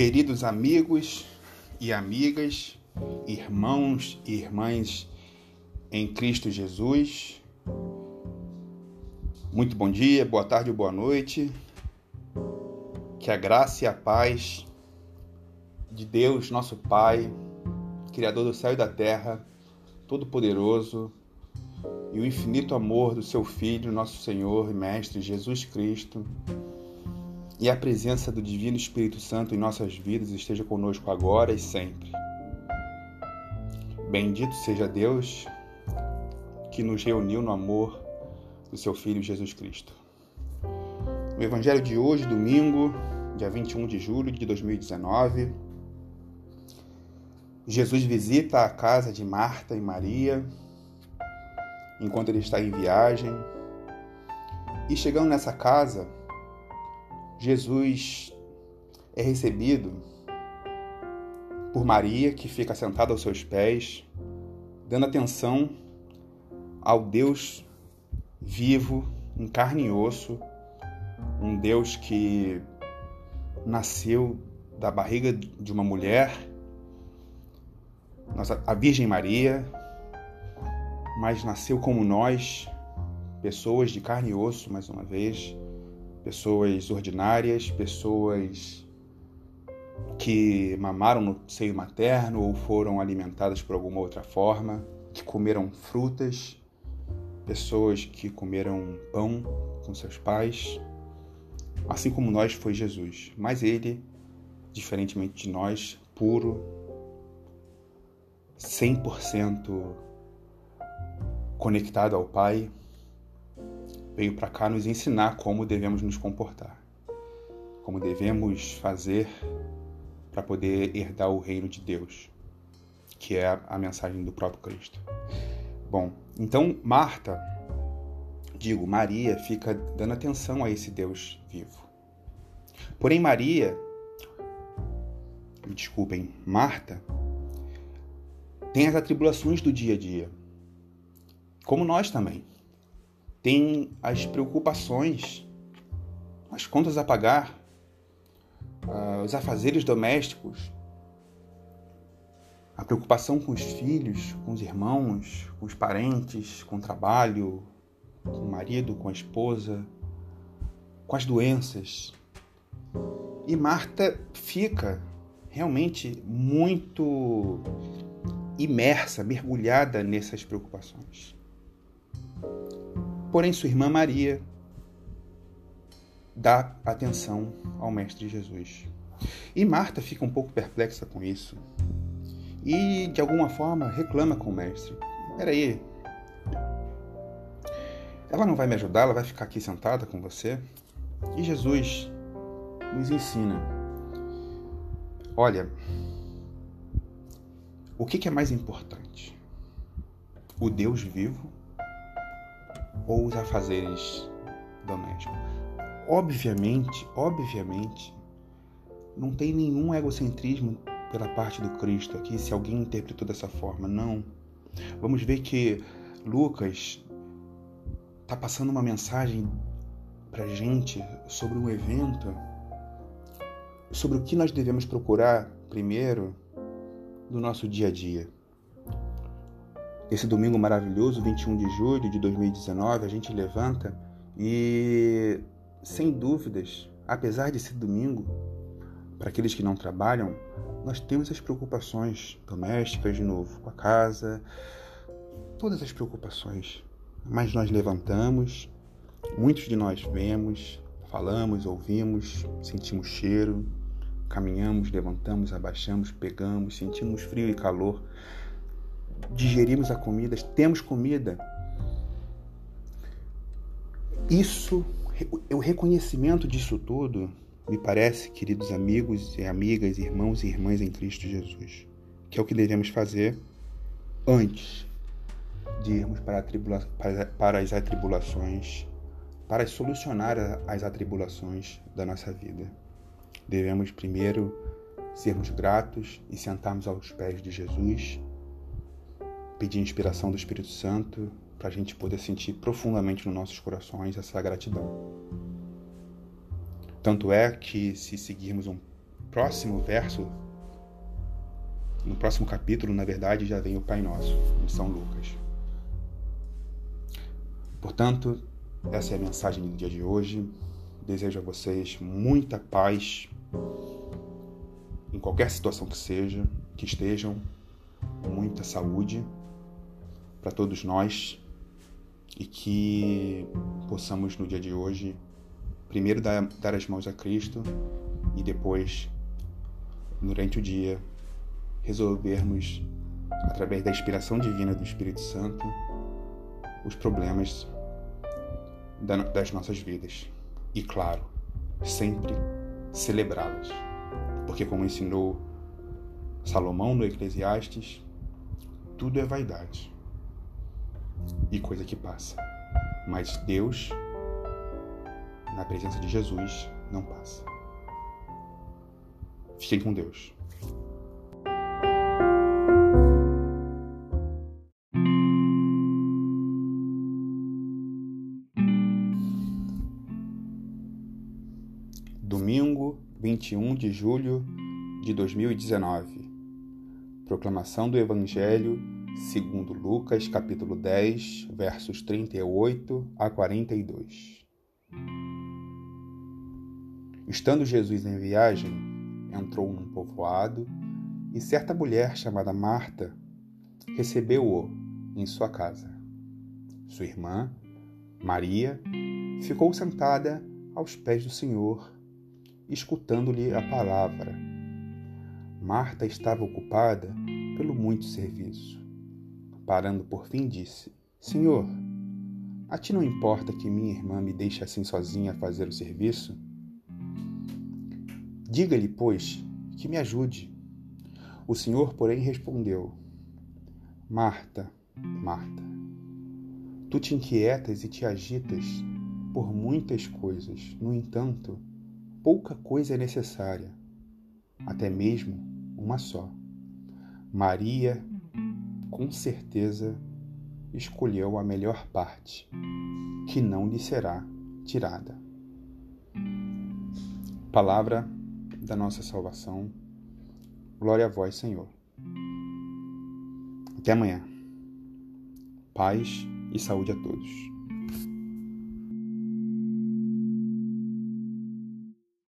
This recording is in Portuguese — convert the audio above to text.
Queridos amigos e amigas, irmãos e irmãs em Cristo Jesus, muito bom dia, boa tarde boa noite. Que a graça e a paz de Deus, nosso Pai, Criador do céu e da terra, Todo-Poderoso, e o infinito amor do seu Filho, nosso Senhor e Mestre Jesus Cristo, e a presença do Divino Espírito Santo em nossas vidas esteja conosco agora e sempre. Bendito seja Deus que nos reuniu no amor do seu Filho Jesus Cristo. No Evangelho de hoje, domingo, dia 21 de julho de 2019, Jesus visita a casa de Marta e Maria enquanto ele está em viagem. E chegando nessa casa, Jesus é recebido por Maria, que fica sentada aos seus pés, dando atenção ao Deus vivo, em carne e osso, um Deus que nasceu da barriga de uma mulher, a Virgem Maria, mas nasceu como nós, pessoas de carne e osso, mais uma vez, pessoas ordinárias, pessoas que mamaram no seio materno ou foram alimentadas por alguma outra forma, que comeram frutas, pessoas que comeram pão com seus pais, assim como nós foi Jesus. Mas ele, diferentemente de nós, puro, 100% conectado ao Pai, veio para cá nos ensinar como devemos nos comportar, como devemos fazer para poder herdar o reino de Deus, que é a mensagem do próprio Cristo. Bom, então Marta, digo, Maria fica dando atenção a esse Deus vivo. Porém, Maria, me desculpem, Marta, tem as atribulações do dia a dia, como nós também tem as preocupações, as contas a pagar, uh, os afazeres domésticos, a preocupação com os filhos, com os irmãos, com os parentes, com o trabalho, com o marido, com a esposa, com as doenças. E Marta fica realmente muito imersa, mergulhada nessas preocupações. Porém, sua irmã Maria dá atenção ao Mestre Jesus. E Marta fica um pouco perplexa com isso. E, de alguma forma, reclama com o Mestre. Peraí. Ela não vai me ajudar, ela vai ficar aqui sentada com você? E Jesus nos ensina. Olha, o que é mais importante? O Deus vivo ou os afazeres domésticos. Obviamente, obviamente, não tem nenhum egocentrismo pela parte do Cristo aqui, se alguém interpretou dessa forma. Não. Vamos ver que Lucas está passando uma mensagem para gente sobre um evento, sobre o que nós devemos procurar primeiro no nosso dia a dia. Esse domingo maravilhoso, 21 de julho de 2019, a gente levanta e, sem dúvidas, apesar de ser domingo, para aqueles que não trabalham, nós temos as preocupações domésticas de novo, com a casa, todas as preocupações. Mas nós levantamos, muitos de nós vemos, falamos, ouvimos, sentimos cheiro, caminhamos, levantamos, abaixamos, pegamos, sentimos frio e calor, digerimos a comida, temos comida. Isso, o reconhecimento disso tudo, me parece, queridos amigos e amigas, irmãos e irmãs em Cristo Jesus, que é o que devemos fazer antes de irmos para, para as atribulações, para solucionar as atribulações da nossa vida. Devemos primeiro sermos gratos e sentarmos aos pés de Jesus pedir inspiração do Espírito Santo para a gente poder sentir profundamente nos nossos corações essa gratidão. Tanto é que, se seguirmos um próximo verso, no próximo capítulo, na verdade, já vem o Pai Nosso, em São Lucas. Portanto, essa é a mensagem do dia de hoje. Desejo a vocês muita paz em qualquer situação que seja, que estejam, muita saúde para todos nós e que possamos no dia de hoje primeiro dar, dar as mãos a Cristo e depois durante o dia resolvermos através da inspiração divina do Espírito Santo os problemas das nossas vidas. E claro sempre celebrá-las porque como ensinou Salomão no Eclesiastes tudo é vaidade e coisa que passa. Mas Deus, na presença de Jesus, não passa. Fiquem com Deus. Domingo, 21 de julho de 2019. Proclamação do Evangelho segundo Lucas, capítulo 10, versos 38 a 42. Estando Jesus em viagem, entrou num povoado e certa mulher chamada Marta recebeu-o em sua casa. Sua irmã, Maria, ficou sentada aos pés do Senhor, escutando-lhe a palavra. Marta estava ocupada pelo muito serviço Parando por fim, disse: Senhor, a ti não importa que minha irmã me deixe assim sozinha a fazer o serviço? Diga-lhe, pois, que me ajude. O Senhor, porém, respondeu: Marta, Marta, tu te inquietas e te agitas por muitas coisas. No entanto, pouca coisa é necessária, até mesmo uma só. Maria com certeza escolheu a melhor parte, que não lhe será tirada. Palavra da nossa salvação. Glória a vós, Senhor. Até amanhã. Paz e saúde a todos.